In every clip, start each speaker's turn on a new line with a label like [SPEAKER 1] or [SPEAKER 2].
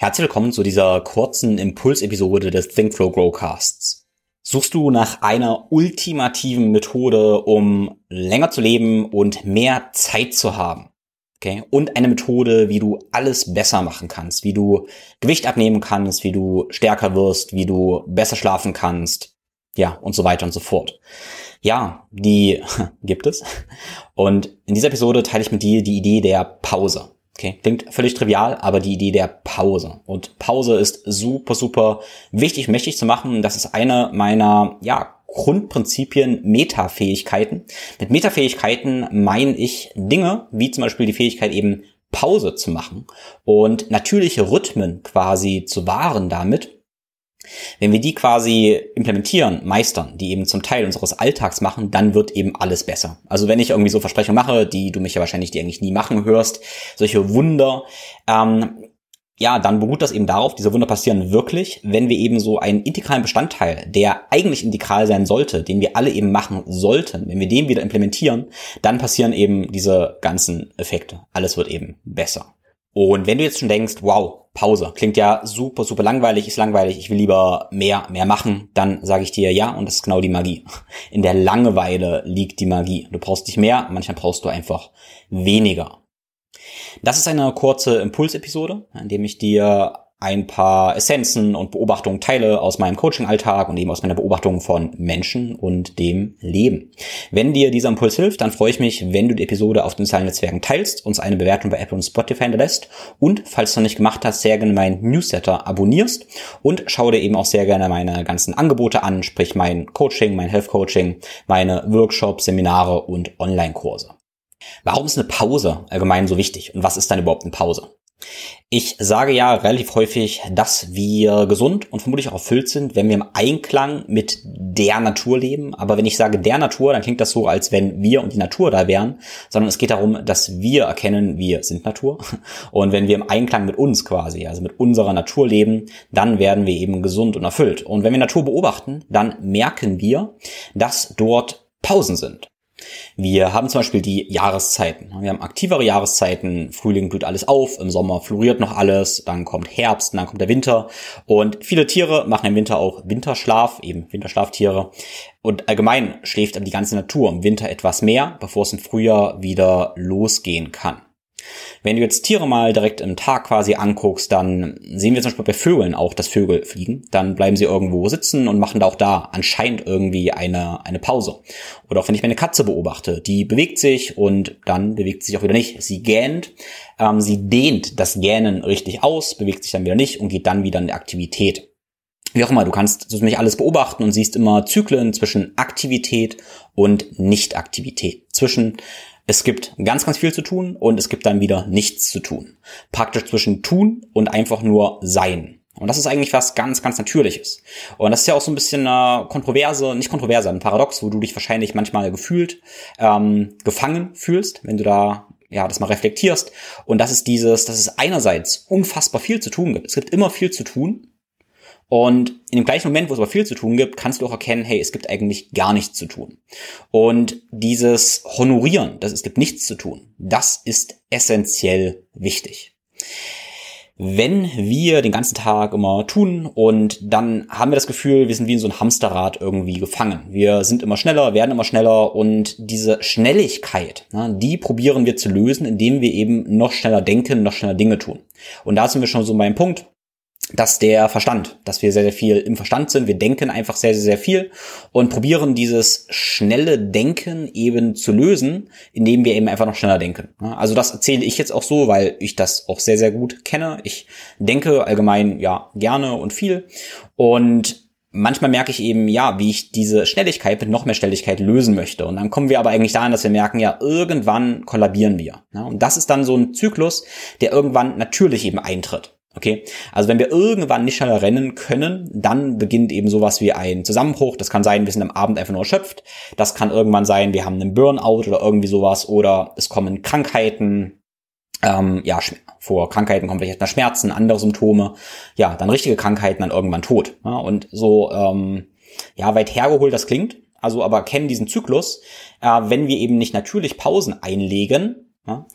[SPEAKER 1] Herzlich willkommen zu dieser kurzen Impulsepisode des Think Flow Growcasts. Suchst du nach einer ultimativen Methode, um länger zu leben und mehr Zeit zu haben? Okay? Und eine Methode, wie du alles besser machen kannst, wie du Gewicht abnehmen kannst, wie du stärker wirst, wie du besser schlafen kannst, ja, und so weiter und so fort. Ja, die gibt es. Und in dieser Episode teile ich mit dir die Idee der Pause. Okay, klingt völlig trivial, aber die Idee der Pause. Und Pause ist super, super wichtig, mächtig zu machen. Das ist eine meiner, ja, Grundprinzipien Metafähigkeiten. Mit Metafähigkeiten meine ich Dinge, wie zum Beispiel die Fähigkeit eben Pause zu machen und natürliche Rhythmen quasi zu wahren damit wenn wir die quasi implementieren, meistern, die eben zum Teil unseres Alltags machen, dann wird eben alles besser. Also wenn ich irgendwie so Versprechungen mache, die du mich ja wahrscheinlich die eigentlich nie machen hörst, solche Wunder, ähm, ja, dann beruht das eben darauf, diese Wunder passieren wirklich, wenn wir eben so einen integralen Bestandteil, der eigentlich integral sein sollte, den wir alle eben machen sollten, wenn wir den wieder implementieren, dann passieren eben diese ganzen Effekte. Alles wird eben besser. Und wenn du jetzt schon denkst, wow, Pause, klingt ja super, super langweilig, ist langweilig, ich will lieber mehr, mehr machen, dann sage ich dir ja, und das ist genau die Magie. In der Langeweile liegt die Magie. Du brauchst nicht mehr, manchmal brauchst du einfach weniger. Das ist eine kurze Impulsepisode, in dem ich dir ein paar Essenzen und Beobachtungen teile aus meinem Coaching-Alltag und eben aus meiner Beobachtung von Menschen und dem Leben. Wenn dir dieser Impuls hilft, dann freue ich mich, wenn du die Episode auf den sozialen Netzwerken teilst, uns eine Bewertung bei Apple und Spotify hinterlässt und, falls du noch nicht gemacht hast, sehr gerne meinen Newsletter abonnierst und schau dir eben auch sehr gerne meine ganzen Angebote an, sprich mein Coaching, mein Health Coaching, meine Workshops, Seminare und Online-Kurse. Warum ist eine Pause allgemein so wichtig und was ist dann überhaupt eine Pause? Ich sage ja relativ häufig, dass wir gesund und vermutlich auch erfüllt sind, wenn wir im Einklang mit der Natur leben. Aber wenn ich sage der Natur, dann klingt das so, als wenn wir und die Natur da wären, sondern es geht darum, dass wir erkennen, wir sind Natur. Und wenn wir im Einklang mit uns quasi, also mit unserer Natur leben, dann werden wir eben gesund und erfüllt. Und wenn wir Natur beobachten, dann merken wir, dass dort Pausen sind. Wir haben zum Beispiel die Jahreszeiten. Wir haben aktivere Jahreszeiten. Frühling blüht alles auf, im Sommer floriert noch alles, dann kommt Herbst, dann kommt der Winter. Und viele Tiere machen im Winter auch Winterschlaf, eben Winterschlaftiere. Und allgemein schläft die ganze Natur im Winter etwas mehr, bevor es im Frühjahr wieder losgehen kann. Wenn du jetzt Tiere mal direkt im Tag quasi anguckst, dann sehen wir zum Beispiel bei Vögeln auch, dass Vögel fliegen. Dann bleiben sie irgendwo sitzen und machen da auch da anscheinend irgendwie eine, eine Pause. Oder auch wenn ich meine Katze beobachte, die bewegt sich und dann bewegt sie sich auch wieder nicht. Sie gähnt, ähm, sie dehnt das Gähnen richtig aus, bewegt sich dann wieder nicht und geht dann wieder in die Aktivität. Wie auch immer, du kannst so nicht alles beobachten und siehst immer Zyklen zwischen Aktivität und Nichtaktivität. Zwischen es gibt ganz, ganz viel zu tun und es gibt dann wieder nichts zu tun. Praktisch zwischen tun und einfach nur sein. Und das ist eigentlich was ganz, ganz Natürliches. Und das ist ja auch so ein bisschen eine Kontroverse, nicht Kontroverse, ein Paradox, wo du dich wahrscheinlich manchmal gefühlt ähm, gefangen fühlst, wenn du da ja das mal reflektierst. Und das ist dieses, dass es einerseits unfassbar viel zu tun gibt. Es gibt immer viel zu tun. Und in dem gleichen Moment, wo es aber viel zu tun gibt, kannst du auch erkennen, hey, es gibt eigentlich gar nichts zu tun. Und dieses Honorieren, dass es gibt nichts zu tun, das ist essentiell wichtig. Wenn wir den ganzen Tag immer tun und dann haben wir das Gefühl, wir sind wie in so ein Hamsterrad irgendwie gefangen. Wir sind immer schneller, werden immer schneller und diese Schnelligkeit, die probieren wir zu lösen, indem wir eben noch schneller denken, noch schneller Dinge tun. Und da sind wir schon so beim Punkt, dass der Verstand, dass wir sehr, sehr viel im Verstand sind. Wir denken einfach sehr, sehr, sehr viel und probieren dieses schnelle Denken eben zu lösen, indem wir eben einfach noch schneller denken. Also das erzähle ich jetzt auch so, weil ich das auch sehr, sehr gut kenne. Ich denke allgemein ja gerne und viel und manchmal merke ich eben, ja, wie ich diese Schnelligkeit mit noch mehr Schnelligkeit lösen möchte. Und dann kommen wir aber eigentlich dahin, dass wir merken, ja, irgendwann kollabieren wir. Und das ist dann so ein Zyklus, der irgendwann natürlich eben eintritt. Okay, also wenn wir irgendwann nicht schneller rennen können, dann beginnt eben sowas wie ein Zusammenbruch. Das kann sein, wir sind am Abend einfach nur erschöpft. Das kann irgendwann sein, wir haben einen Burnout oder irgendwie sowas. Oder es kommen Krankheiten. Ähm, ja, vor Krankheiten kommen vielleicht mal Schmerzen, andere Symptome. Ja, dann richtige Krankheiten, dann irgendwann Tod. Ja, und so, ähm, ja, weit hergeholt das klingt. Also aber kennen diesen Zyklus. Äh, wenn wir eben nicht natürlich Pausen einlegen, ja,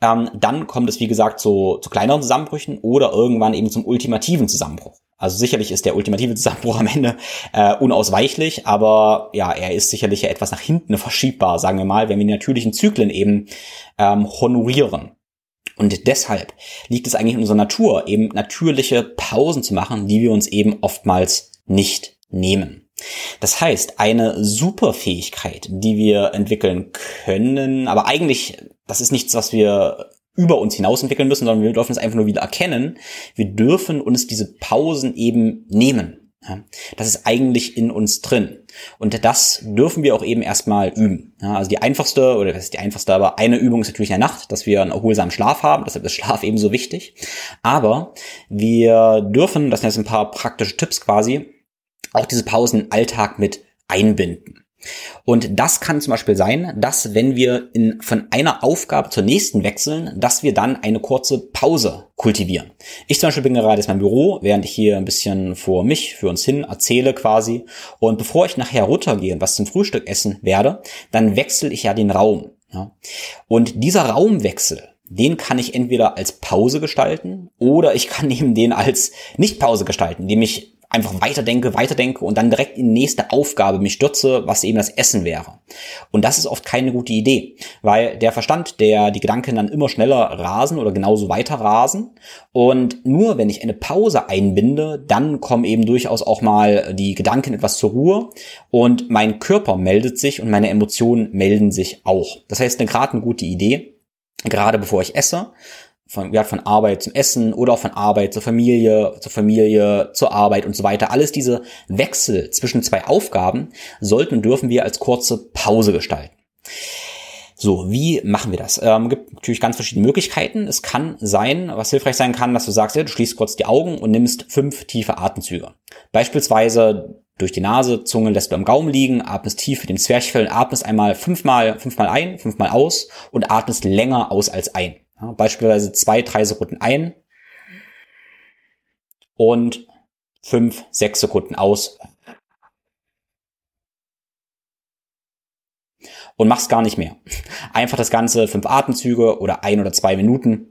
[SPEAKER 1] ähm, dann kommt es, wie gesagt, zu, zu kleineren Zusammenbrüchen oder irgendwann eben zum ultimativen Zusammenbruch. Also sicherlich ist der ultimative Zusammenbruch am Ende äh, unausweichlich, aber ja, er ist sicherlich ja etwas nach hinten verschiebbar, sagen wir mal, wenn wir die natürlichen Zyklen eben ähm, honorieren. Und deshalb liegt es eigentlich in unserer Natur, eben natürliche Pausen zu machen, die wir uns eben oftmals nicht nehmen. Das heißt, eine Superfähigkeit, die wir entwickeln können, aber eigentlich, das ist nichts, was wir über uns hinaus entwickeln müssen, sondern wir dürfen es einfach nur wieder erkennen. Wir dürfen uns diese Pausen eben nehmen. Das ist eigentlich in uns drin. Und das dürfen wir auch eben erstmal üben. Also die einfachste, oder das ist die einfachste, aber eine Übung ist natürlich in der Nacht, dass wir einen erholsamen Schlaf haben. Deshalb ist Schlaf ebenso wichtig. Aber wir dürfen, das sind jetzt ein paar praktische Tipps quasi, auch diese Pausen im Alltag mit einbinden. Und das kann zum Beispiel sein, dass wenn wir in, von einer Aufgabe zur nächsten wechseln, dass wir dann eine kurze Pause kultivieren. Ich zum Beispiel bin gerade in meinem Büro, während ich hier ein bisschen vor mich, für uns hin erzähle quasi. Und bevor ich nachher runtergehe und was zum Frühstück essen werde, dann wechsle ich ja den Raum. Ja. Und dieser Raumwechsel, den kann ich entweder als Pause gestalten oder ich kann eben den als Nicht-Pause gestalten, indem ich einfach weiterdenke, weiterdenke und dann direkt in die nächste Aufgabe mich stürze, was eben das Essen wäre. Und das ist oft keine gute Idee, weil der Verstand, der die Gedanken dann immer schneller rasen oder genauso weiter rasen. Und nur wenn ich eine Pause einbinde, dann kommen eben durchaus auch mal die Gedanken etwas zur Ruhe und mein Körper meldet sich und meine Emotionen melden sich auch. Das heißt, gerade eine gute Idee, gerade bevor ich esse, von, ja, von Arbeit zum Essen oder auch von Arbeit zur Familie, zur Familie, zur Arbeit und so weiter. Alles diese Wechsel zwischen zwei Aufgaben sollten und dürfen wir als kurze Pause gestalten. So, wie machen wir das? Ähm, gibt natürlich ganz verschiedene Möglichkeiten. Es kann sein, was hilfreich sein kann, dass du sagst, ja, du schließt kurz die Augen und nimmst fünf tiefe Atemzüge. Beispielsweise durch die Nase, Zunge lässt du am Gaumen liegen, atmest tief mit dem Zwerchfell, atmest einmal fünfmal, fünfmal ein, fünfmal aus und atmest länger aus als ein. Ja, beispielsweise zwei, drei Sekunden ein und fünf, sechs Sekunden aus. Und machst gar nicht mehr. Einfach das Ganze fünf Atemzüge oder ein oder zwei Minuten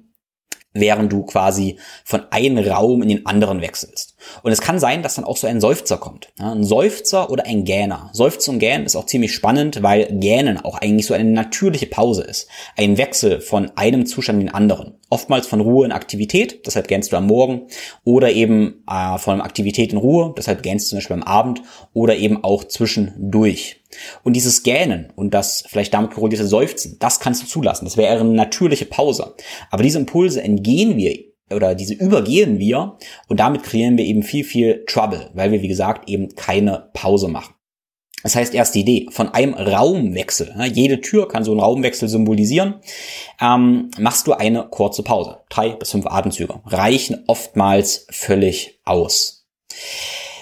[SPEAKER 1] während du quasi von einem Raum in den anderen wechselst. Und es kann sein, dass dann auch so ein Seufzer kommt. ein Seufzer oder ein Gähner. Seufzer und Gähnen ist auch ziemlich spannend, weil Gähnen auch eigentlich so eine natürliche Pause ist. Ein Wechsel von einem Zustand in den anderen. Oftmals von Ruhe in Aktivität, deshalb gähnst du am Morgen, oder eben äh, von Aktivität in Ruhe, deshalb gähnst du zum Beispiel am Abend, oder eben auch zwischendurch. Und dieses Gähnen und das vielleicht damit korrelierte Seufzen, das kannst du zulassen. Das wäre eine natürliche Pause. Aber diese Impulse entgehen wir oder diese übergehen wir und damit kreieren wir eben viel, viel Trouble, weil wir, wie gesagt, eben keine Pause machen. Das heißt, erst die Idee von einem Raumwechsel. Jede Tür kann so einen Raumwechsel symbolisieren. Ähm, machst du eine kurze Pause. Drei bis fünf Atemzüge reichen oftmals völlig aus.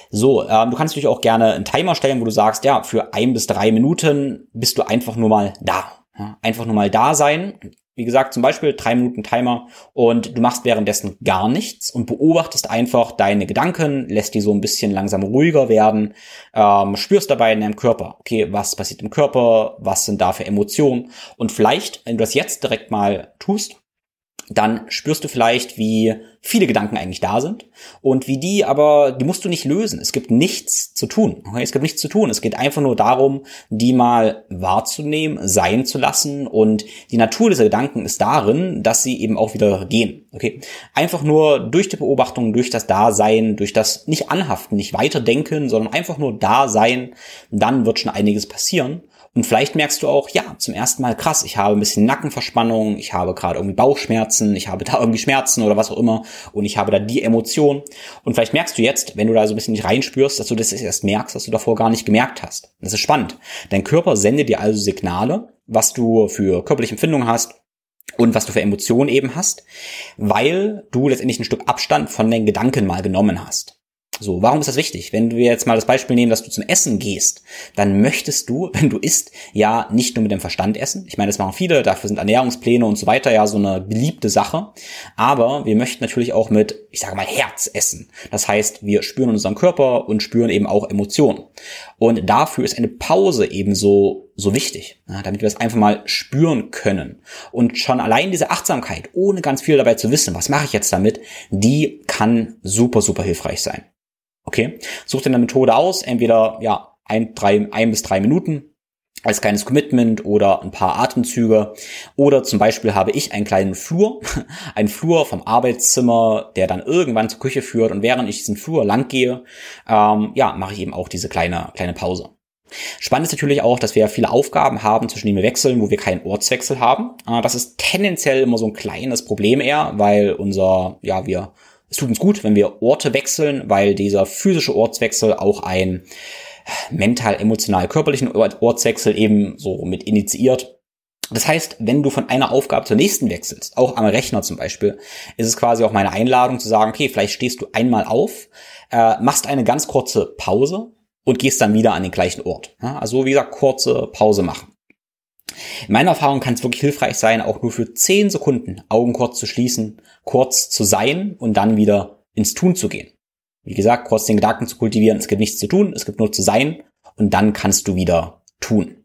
[SPEAKER 1] So, ähm, du kannst natürlich auch gerne einen Timer stellen, wo du sagst, ja, für ein bis drei Minuten bist du einfach nur mal da. Ja, einfach nur mal da sein. Wie gesagt, zum Beispiel drei Minuten Timer und du machst währenddessen gar nichts und beobachtest einfach deine Gedanken, lässt die so ein bisschen langsam ruhiger werden, ähm, spürst dabei in deinem Körper, okay, was passiert im Körper, was sind da für Emotionen und vielleicht, wenn du das jetzt direkt mal tust, dann spürst du vielleicht, wie viele Gedanken eigentlich da sind und wie die aber, die musst du nicht lösen. Es gibt nichts zu tun. Okay? Es gibt nichts zu tun. Es geht einfach nur darum, die mal wahrzunehmen, sein zu lassen und die Natur dieser Gedanken ist darin, dass sie eben auch wieder gehen. Okay? Einfach nur durch die Beobachtung, durch das Dasein, durch das nicht anhaften, nicht weiterdenken, sondern einfach nur Dasein, dann wird schon einiges passieren. Und vielleicht merkst du auch, ja, zum ersten Mal krass, ich habe ein bisschen Nackenverspannung, ich habe gerade irgendwie Bauchschmerzen, ich habe da irgendwie Schmerzen oder was auch immer und ich habe da die Emotion. Und vielleicht merkst du jetzt, wenn du da so ein bisschen nicht reinspürst, dass du das erst merkst, dass du davor gar nicht gemerkt hast. Das ist spannend. Dein Körper sendet dir also Signale, was du für körperliche Empfindungen hast, und was du für Emotionen eben hast, weil du letztendlich ein Stück Abstand von den Gedanken mal genommen hast. So, warum ist das wichtig? Wenn wir jetzt mal das Beispiel nehmen, dass du zum Essen gehst, dann möchtest du, wenn du isst, ja nicht nur mit dem Verstand essen. Ich meine, das machen viele, dafür sind Ernährungspläne und so weiter ja so eine beliebte Sache. Aber wir möchten natürlich auch mit, ich sage mal, Herz essen. Das heißt, wir spüren unseren Körper und spüren eben auch Emotionen. Und dafür ist eine Pause ebenso so wichtig, ja, damit wir es einfach mal spüren können. Und schon allein diese Achtsamkeit, ohne ganz viel dabei zu wissen, was mache ich jetzt damit, die kann super, super hilfreich sein. Okay, such dir eine Methode aus, entweder ja ein, drei, ein bis drei Minuten als kleines Commitment oder ein paar Atemzüge. Oder zum Beispiel habe ich einen kleinen Flur, einen Flur vom Arbeitszimmer, der dann irgendwann zur Küche führt. Und während ich diesen Flur lang gehe, ähm, ja, mache ich eben auch diese kleine, kleine Pause. Spannend ist natürlich auch, dass wir viele Aufgaben haben, zwischen denen wir wechseln, wo wir keinen Ortswechsel haben. Äh, das ist tendenziell immer so ein kleines Problem eher, weil unser, ja, wir, es tut uns gut, wenn wir Orte wechseln, weil dieser physische Ortswechsel auch ein mental, emotional, körperlichen Ortswechsel eben so mit initiiert. Das heißt, wenn du von einer Aufgabe zur nächsten wechselst, auch am Rechner zum Beispiel, ist es quasi auch meine Einladung zu sagen, okay, vielleicht stehst du einmal auf, äh, machst eine ganz kurze Pause und gehst dann wieder an den gleichen Ort. Also wie gesagt, kurze Pause machen. In meiner Erfahrung kann es wirklich hilfreich sein, auch nur für 10 Sekunden Augen kurz zu schließen, kurz zu sein und dann wieder ins Tun zu gehen. Wie gesagt, kurz den Gedanken zu kultivieren, es gibt nichts zu tun, es gibt nur zu sein und dann kannst du wieder tun.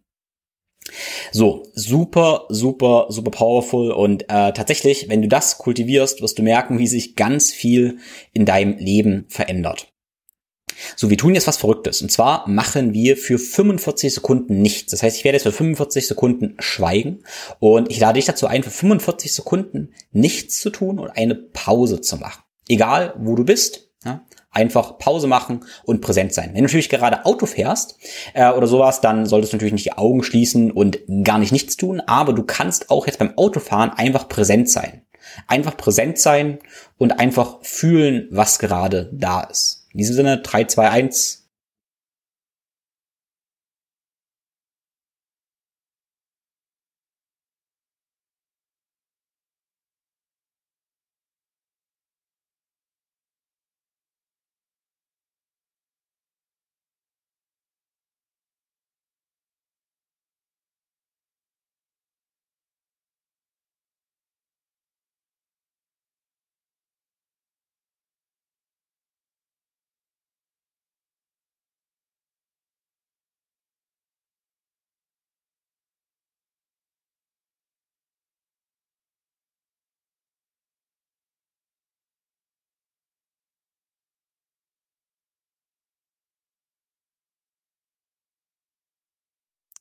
[SPEAKER 1] So, super, super, super powerful und äh, tatsächlich, wenn du das kultivierst, wirst du merken, wie sich ganz viel in deinem Leben verändert. So, wir tun jetzt was Verrücktes. Und zwar machen wir für 45 Sekunden nichts. Das heißt, ich werde jetzt für 45 Sekunden schweigen und ich lade dich dazu ein, für 45 Sekunden nichts zu tun und eine Pause zu machen. Egal, wo du bist. Ja? einfach Pause machen und präsent sein. Wenn du natürlich gerade Auto fährst äh, oder sowas, dann solltest du natürlich nicht die Augen schließen und gar nicht nichts tun, aber du kannst auch jetzt beim Autofahren einfach präsent sein. Einfach präsent sein und einfach fühlen, was gerade da ist. In diesem Sinne 3, 2, 1,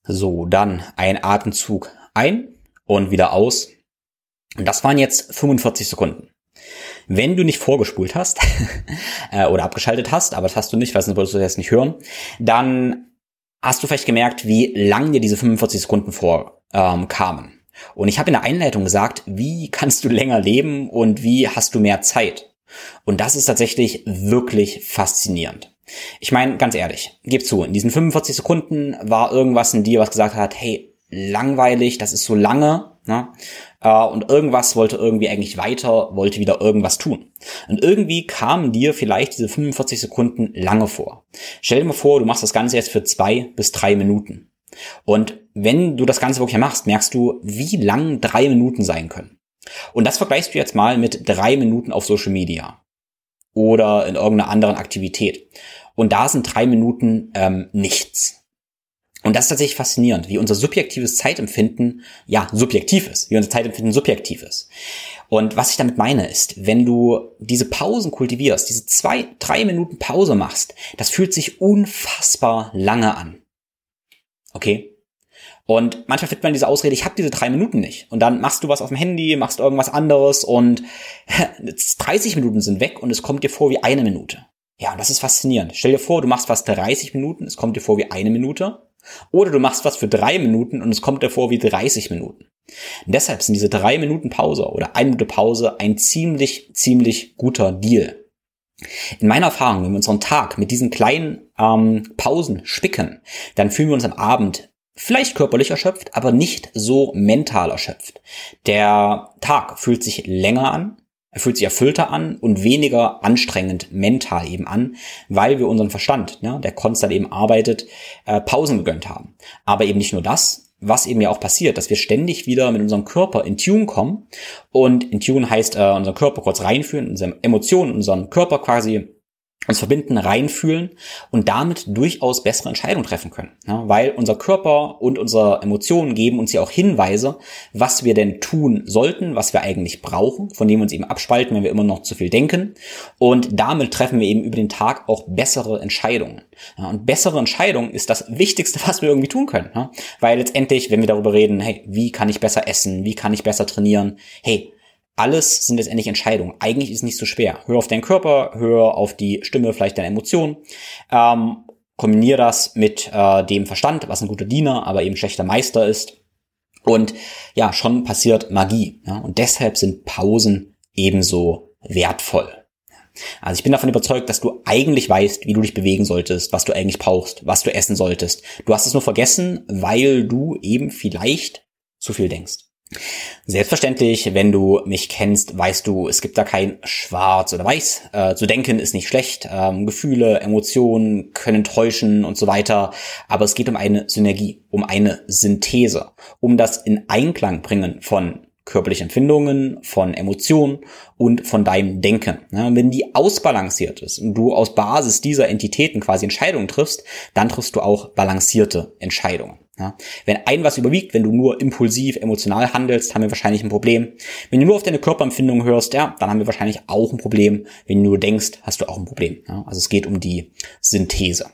[SPEAKER 1] So, dann ein Atemzug ein und wieder aus. Und das waren jetzt 45 Sekunden. Wenn du nicht vorgespult hast äh, oder abgeschaltet hast, aber das hast du nicht, weil sonst würdest du das nicht hören, dann hast du vielleicht gemerkt, wie lang dir diese 45 Sekunden vorkamen. Ähm, und ich habe in der Einleitung gesagt, wie kannst du länger leben und wie hast du mehr Zeit? Und das ist tatsächlich wirklich faszinierend. Ich meine, ganz ehrlich, gib zu, in diesen 45 Sekunden war irgendwas in dir, was gesagt hat, hey, langweilig, das ist so lange, ne? Äh, und irgendwas wollte irgendwie eigentlich weiter, wollte wieder irgendwas tun. Und irgendwie kamen dir vielleicht diese 45 Sekunden lange vor. Stell dir mal vor, du machst das Ganze jetzt für zwei bis drei Minuten. Und wenn du das Ganze wirklich machst, merkst du, wie lang drei Minuten sein können. Und das vergleichst du jetzt mal mit drei Minuten auf Social Media oder in irgendeiner anderen Aktivität. Und da sind drei Minuten ähm, nichts. Und das ist tatsächlich faszinierend, wie unser subjektives Zeitempfinden, ja, subjektiv ist, wie unser Zeitempfinden subjektiv ist. Und was ich damit meine ist, wenn du diese Pausen kultivierst, diese zwei, drei Minuten Pause machst, das fühlt sich unfassbar lange an. Okay? Und manchmal findet man diese Ausrede, ich habe diese drei Minuten nicht. Und dann machst du was auf dem Handy, machst irgendwas anderes und 30 Minuten sind weg und es kommt dir vor wie eine Minute. Ja, und das ist faszinierend. Stell dir vor, du machst was 30 Minuten, es kommt dir vor wie eine Minute. Oder du machst was für drei Minuten und es kommt dir vor wie 30 Minuten. Und deshalb sind diese drei Minuten Pause oder eine Minute Pause ein ziemlich, ziemlich guter Deal. In meiner Erfahrung, wenn wir unseren Tag mit diesen kleinen ähm, Pausen spicken, dann fühlen wir uns am Abend vielleicht körperlich erschöpft, aber nicht so mental erschöpft. Der Tag fühlt sich länger an, er fühlt sich erfüllter an und weniger anstrengend mental eben an, weil wir unseren Verstand, ja, der konstant eben arbeitet, äh, Pausen gegönnt haben. Aber eben nicht nur das, was eben ja auch passiert, dass wir ständig wieder mit unserem Körper in Tune kommen. Und in Tune heißt äh, unseren Körper kurz reinführen, unsere Emotionen, unseren Körper quasi uns verbinden, reinfühlen und damit durchaus bessere Entscheidungen treffen können. Ja, weil unser Körper und unsere Emotionen geben uns ja auch Hinweise, was wir denn tun sollten, was wir eigentlich brauchen, von dem wir uns eben abspalten, wenn wir immer noch zu viel denken. Und damit treffen wir eben über den Tag auch bessere Entscheidungen. Ja, und bessere Entscheidungen ist das Wichtigste, was wir irgendwie tun können. Ja, weil letztendlich, wenn wir darüber reden, hey, wie kann ich besser essen, wie kann ich besser trainieren, hey, alles sind letztendlich Entscheidungen. Eigentlich ist es nicht so schwer. Hör auf deinen Körper, hör auf die Stimme, vielleicht deine Emotionen. Ähm, kombiniere das mit äh, dem Verstand, was ein guter Diener, aber eben schlechter Meister ist. Und ja, schon passiert Magie. Ja? Und deshalb sind Pausen ebenso wertvoll. Also ich bin davon überzeugt, dass du eigentlich weißt, wie du dich bewegen solltest, was du eigentlich brauchst, was du essen solltest. Du hast es nur vergessen, weil du eben vielleicht zu viel denkst. Selbstverständlich, wenn du mich kennst, weißt du, es gibt da kein Schwarz oder Weiß. Äh, zu denken ist nicht schlecht. Ähm, Gefühle, Emotionen können täuschen und so weiter. Aber es geht um eine Synergie, um eine Synthese, um das in Einklang bringen von körperlichen Empfindungen, von Emotionen und von deinem Denken. Ja, wenn die ausbalanciert ist und du aus Basis dieser Entitäten quasi Entscheidungen triffst, dann triffst du auch balancierte Entscheidungen. Ja, wenn ein was überwiegt, wenn du nur impulsiv, emotional handelst, haben wir wahrscheinlich ein Problem. Wenn du nur auf deine Körperempfindungen hörst, ja, dann haben wir wahrscheinlich auch ein Problem. Wenn du nur denkst, hast du auch ein Problem. Ja, also es geht um die Synthese.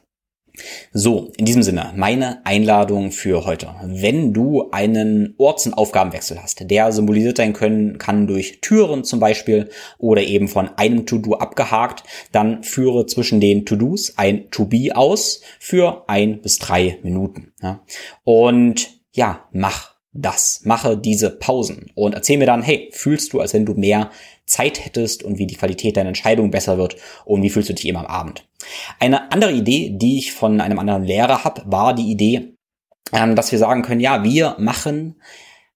[SPEAKER 1] So, in diesem Sinne, meine Einladung für heute. Wenn du einen Orts- und Aufgabenwechsel hast, der symbolisiert sein können kann durch Türen zum Beispiel oder eben von einem To-Do abgehakt, dann führe zwischen den To-Dos ein To-Be aus für ein bis drei Minuten. Ja. Und ja, mach das. Mache diese Pausen und erzähl mir dann, hey, fühlst du, als wenn du mehr Zeit hättest und wie die Qualität deiner Entscheidung besser wird und wie fühlst du dich eben am Abend. Eine andere Idee, die ich von einem anderen Lehrer habe, war die Idee, ähm, dass wir sagen können, ja, wir machen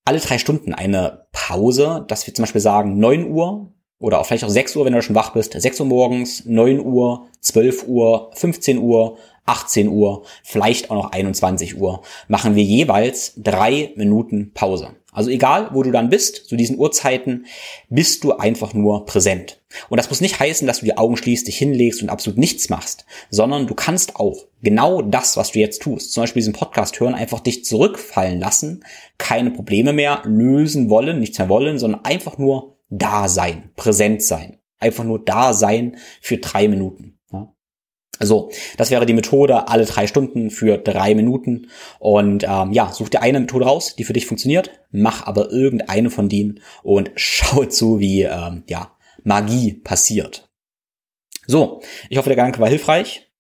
[SPEAKER 1] alle drei Stunden eine Pause, dass wir zum Beispiel sagen 9 Uhr oder vielleicht auch 6 Uhr, wenn du schon wach bist, 6 Uhr morgens, 9 Uhr, 12 Uhr, 15 Uhr, 18 Uhr, vielleicht auch noch 21 Uhr, machen wir jeweils drei Minuten Pause. Also egal, wo du dann bist, zu diesen Uhrzeiten, bist du einfach nur präsent. Und das muss nicht heißen, dass du die Augen schließt, dich hinlegst und absolut nichts machst, sondern du kannst auch genau das, was du jetzt tust, zum Beispiel diesen Podcast hören, einfach dich zurückfallen lassen, keine Probleme mehr lösen wollen, nichts mehr wollen, sondern einfach nur da sein, präsent sein. Einfach nur da sein für drei Minuten. So, das wäre die Methode alle drei Stunden für drei Minuten. Und ähm, ja, such dir eine Methode raus, die für dich funktioniert, mach aber irgendeine von denen und schau zu, wie ähm, ja, Magie passiert. So, ich hoffe, der Gedanke war hilfreich.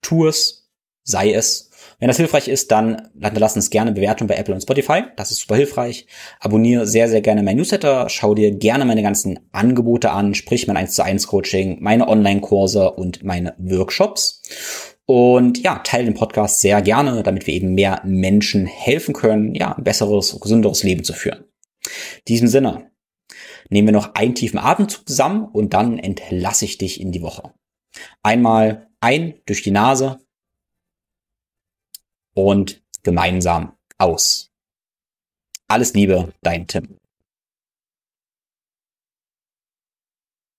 [SPEAKER 1] Tu es, sei es wenn das hilfreich ist, dann lass uns gerne Bewertung bei Apple und Spotify. Das ist super hilfreich. Abonniere sehr, sehr gerne mein Newsletter. Schau dir gerne meine ganzen Angebote an, sprich mein 1 zu 1 Coaching, meine Online-Kurse und meine Workshops. Und ja, teile den Podcast sehr gerne, damit wir eben mehr Menschen helfen können, ja, ein besseres, gesünderes Leben zu führen. In diesem Sinne, nehmen wir noch einen tiefen Atemzug zusammen und dann entlasse ich dich in die Woche. Einmal ein durch die Nase und gemeinsam aus. Alles Liebe, dein Tim.